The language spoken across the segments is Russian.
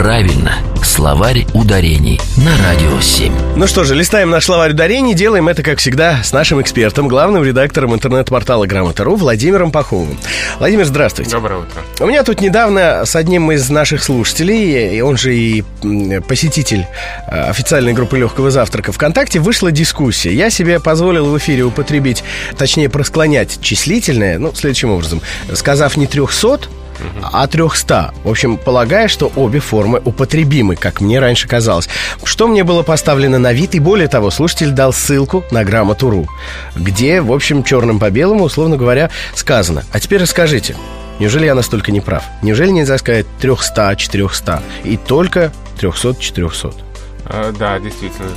Правильно. Словарь ударений на Радио 7. Ну что же, листаем наш словарь ударений. Делаем это, как всегда, с нашим экспертом, главным редактором интернет-портала Грамота.ру Владимиром Паховым. Владимир, здравствуйте. Доброе утро. У меня тут недавно с одним из наших слушателей, и он же и посетитель э, официальной группы легкого завтрака ВКонтакте, вышла дискуссия. Я себе позволил в эфире употребить, точнее, просклонять числительное, ну, следующим образом. Сказав не 300, а 300. В общем, полагая, что обе формы употребимы, как мне раньше казалось. Что мне было поставлено на вид, и более того, слушатель дал ссылку на грамоту.ру, где, в общем, черным по белому, условно говоря, сказано. А теперь расскажите, Неужели я настолько не прав? Неужели нельзя сказать 300, 400 и только 300, 400? Э, да, действительно,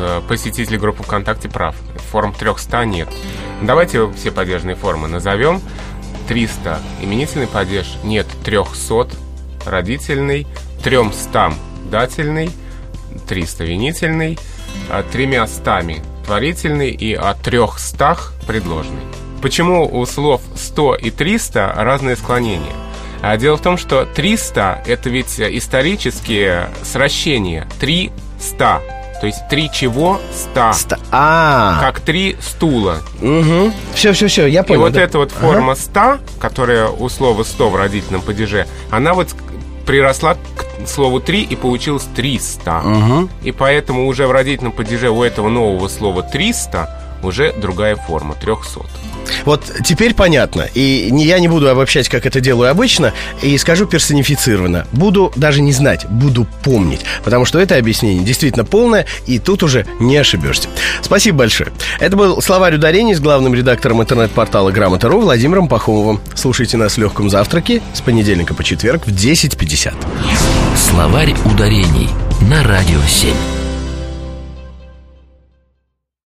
э, посетитель группы ВКонтакте прав. Форм 300 нет. Давайте все падежные формы назовем. 300 именительный падеж, нет 300 родительный, 300 дательный, 300 винительный, а тремя стами творительный и от 300 предложный. Почему у слов 100 и 300 разные склонения? А дело в том, что 300 это ведь исторические сращения. 300 то есть три чего? Ста. Ста. А. Как три стула. Угу. Все, все, все, я понял. И вот да? эта вот форма ага. ста, которая у слова сто в родительном падеже, она вот приросла к слову три и получилось триста. Угу. И поэтому уже в родительном падеже у этого нового слова триста уже другая форма, трехсот. Вот теперь понятно. И не, я не буду обобщать, как это делаю обычно, и скажу персонифицированно. Буду даже не знать, буду помнить. Потому что это объяснение действительно полное, и тут уже не ошибешься. Спасибо большое. Это был словарь ударений с главным редактором интернет-портала Грамота.ру Владимиром Пахомовым. Слушайте нас в легком завтраке с понедельника по четверг в 10.50. Словарь ударений на Радио 7.